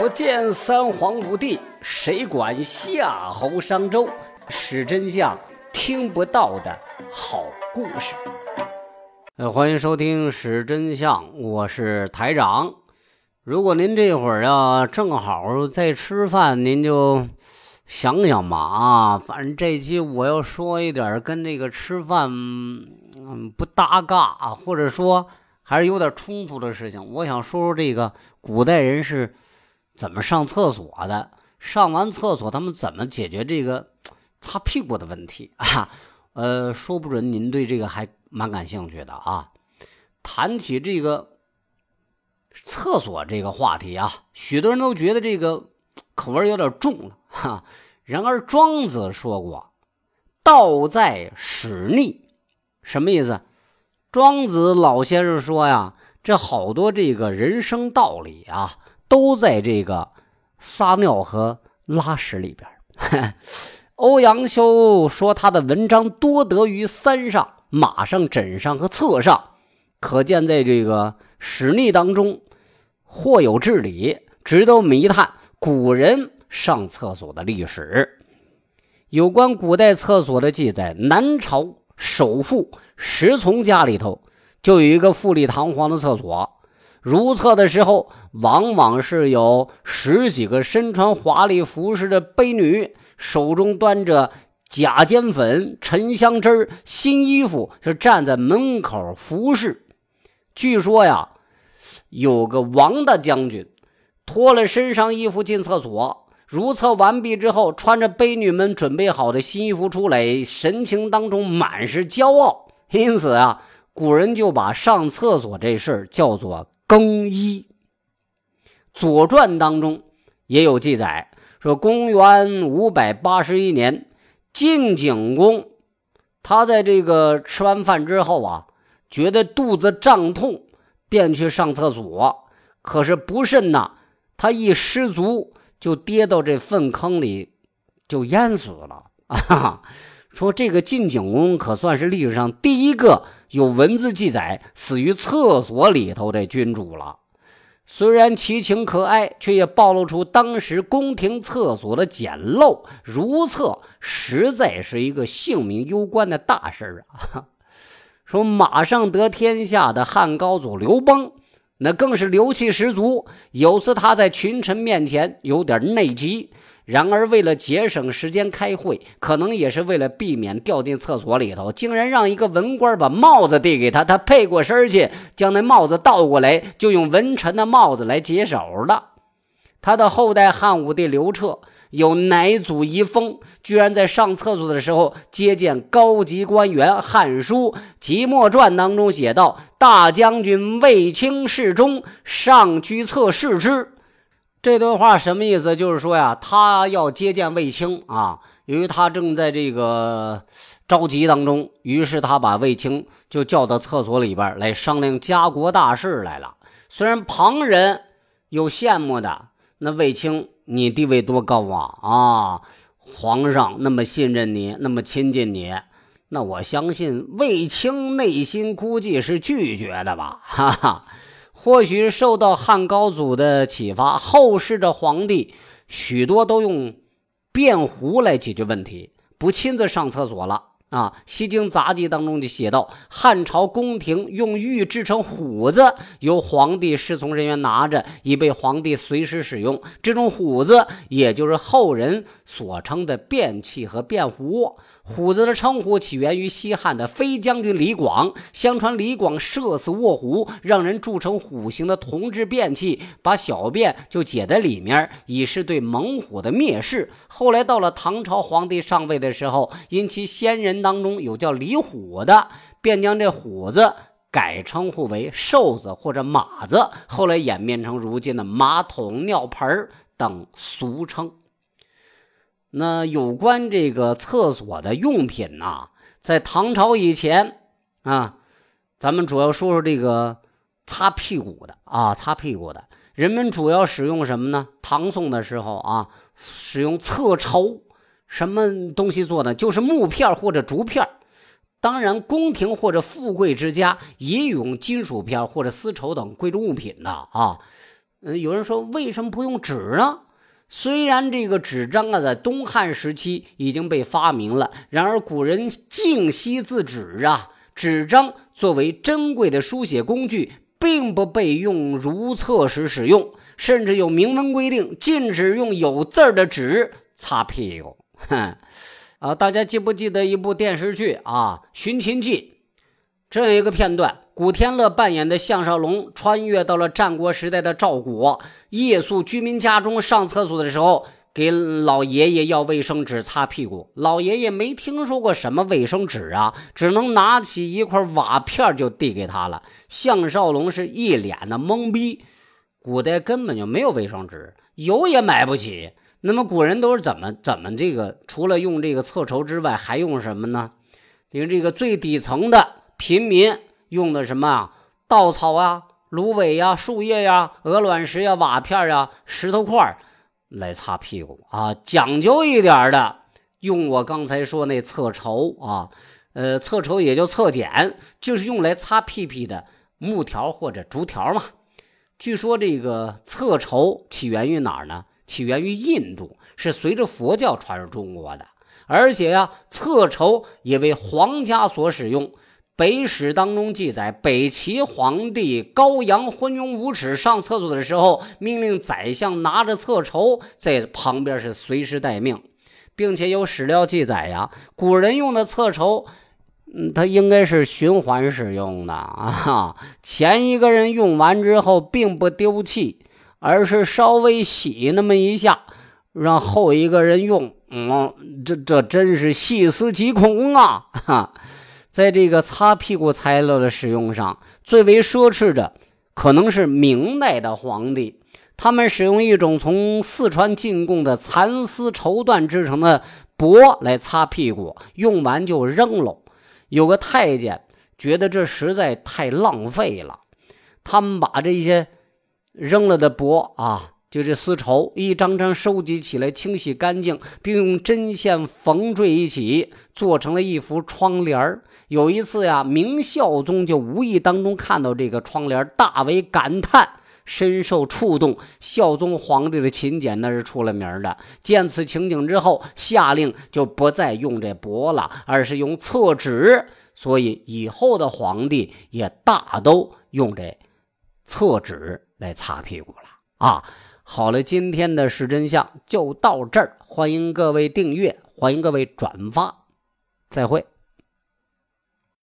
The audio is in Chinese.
不见三皇五帝，谁管夏侯商周？史真相听不到的好故事。呃，欢迎收听《史真相》，我是台长。如果您这会儿啊正好在吃饭，您就想想吧啊。反正这期我要说一点跟这个吃饭嗯不搭嘎，或者说还是有点冲突的事情。我想说说这个古代人是。怎么上厕所的？上完厕所，他们怎么解决这个擦屁股的问题啊？呃，说不准您对这个还蛮感兴趣的啊。谈起这个厕所这个话题啊，许多人都觉得这个口味有点重了哈。然而庄子说过：“道在使逆。”什么意思？庄子老先生说呀，这好多这个人生道理啊。都在这个撒尿和拉屎里边。欧阳修说他的文章多得于三上：马上、枕上和侧上，可见在这个史逆当中，或有至理，值得迷探古人上厕所的历史。有关古代厕所的记载，南朝首富石从家里头就有一个富丽堂皇的厕所。如厕的时候，往往是有十几个身穿华丽服饰的婢女，手中端着假尖粉、沉香汁新衣服，是站在门口服侍。据说呀，有个王大将军脱了身上衣服进厕所，如厕完毕之后，穿着婢女们准备好的新衣服出来，神情当中满是骄傲。因此啊，古人就把上厕所这事儿叫做。更衣，《左传》当中也有记载，说公元五百八十一年，晋景公他在这个吃完饭之后啊，觉得肚子胀痛，便去上厕所。可是不慎呐，他一失足就跌到这粪坑里，就淹死了啊！说这个晋景公可算是历史上第一个有文字记载死于厕所里头的君主了。虽然其情可哀，却也暴露出当时宫廷厕所的简陋。如厕实在是一个性命攸关的大事啊！说马上得天下的汉高祖刘邦，那更是牛气十足。有次他在群臣面前有点内急。然而，为了节省时间开会，可能也是为了避免掉进厕所里头，竟然让一个文官把帽子递给他，他配过身去，将那帽子倒过来，就用文臣的帽子来解手了。他的后代汉武帝刘彻有乃祖遗风，居然在上厕所的时候接见高级官员，《汉书·即墨传》当中写道：“大将军卫青侍中，上居厕视之。”这段话什么意思？就是说呀，他要接见卫青啊，由于他正在这个着急当中，于是他把卫青就叫到厕所里边来商量家国大事来了。虽然旁人有羡慕的，那卫青你地位多高啊啊！皇上那么信任你，那么亲近你，那我相信卫青内心估计是拒绝的吧，哈哈。或许受到汉高祖的启发，后世的皇帝许多都用便壶来解决问题，不亲自上厕所了。啊，《西京杂记》当中就写到，汉朝宫廷用玉制成虎子，由皇帝侍从人员拿着，以备皇帝随时使用。这种虎子，也就是后人所称的便器和便壶。虎子的称呼起源于西汉的飞将军李广。相传李广射死卧虎，让人铸成虎形的铜制便器，把小便就解在里面，以示对猛虎的蔑视。后来到了唐朝皇帝上位的时候，因其先人。当中有叫李虎的，便将这虎子改称呼为瘦子或者马子，后来演变成如今的马桶、尿盆等俗称。那有关这个厕所的用品呢，在唐朝以前啊，咱们主要说说这个擦屁股的啊，擦屁股的人们主要使用什么呢？唐宋的时候啊，使用侧抽。什么东西做的？就是木片或者竹片当然，宫廷或者富贵之家也用金属片或者丝绸等贵重物品的啊。嗯，有人说为什么不用纸呢？虽然这个纸张啊，在东汉时期已经被发明了，然而古人敬惜字纸啊，纸张作为珍贵的书写工具，并不被用如厕时使用，甚至有明文规定禁止用有字的纸擦屁股。哼，啊，大家记不记得一部电视剧啊，《寻秦记》？这样一个片段，古天乐扮演的项少龙穿越到了战国时代的赵国，夜宿居民家中上厕所的时候，给老爷爷要卫生纸擦屁股。老爷爷没听说过什么卫生纸啊，只能拿起一块瓦片就递给他了。项少龙是一脸的懵逼。古代根本就没有卫生纸，有也买不起。那么古人都是怎么怎么这个？除了用这个厕筹之外，还用什么呢？因为这个最底层的。平民用的什么啊？稻草啊、芦苇呀、树叶呀、鹅卵石呀、瓦片呀、石头块来擦屁股啊。讲究一点的，用我刚才说那厕筹啊，呃，厕筹也就厕碱，就是用来擦屁屁的木条或者竹条嘛。据说这个厕筹起源于哪儿呢？起源于印度，是随着佛教传入中国的。而且呀，厕筹也为皇家所使用。北史当中记载，北齐皇帝高阳昏庸无耻，上厕所的时候，命令宰相拿着厕筹在旁边是随时待命，并且有史料记载呀，古人用的厕筹，嗯，它应该是循环使用的啊，前一个人用完之后并不丢弃，而是稍微洗那么一下，让后一个人用。嗯，这这真是细思极恐啊！哈。在这个擦屁股材料的使用上，最为奢侈的可能是明代的皇帝，他们使用一种从四川进贡的蚕丝绸缎制成的帛来擦屁股，用完就扔了。有个太监觉得这实在太浪费了，他们把这些扔了的帛啊。就这丝绸一张张收集起来，清洗干净，并用针线缝缀一起，做成了一幅窗帘有一次呀，明孝宗就无意当中看到这个窗帘大为感叹，深受触动。孝宗皇帝的勤俭那是出了名的。见此情景之后，下令就不再用这帛了，而是用厕纸。所以以后的皇帝也大都用这厕纸来擦屁股了啊。好了，今天的是真相就到这儿，欢迎各位订阅，欢迎各位转发，再会。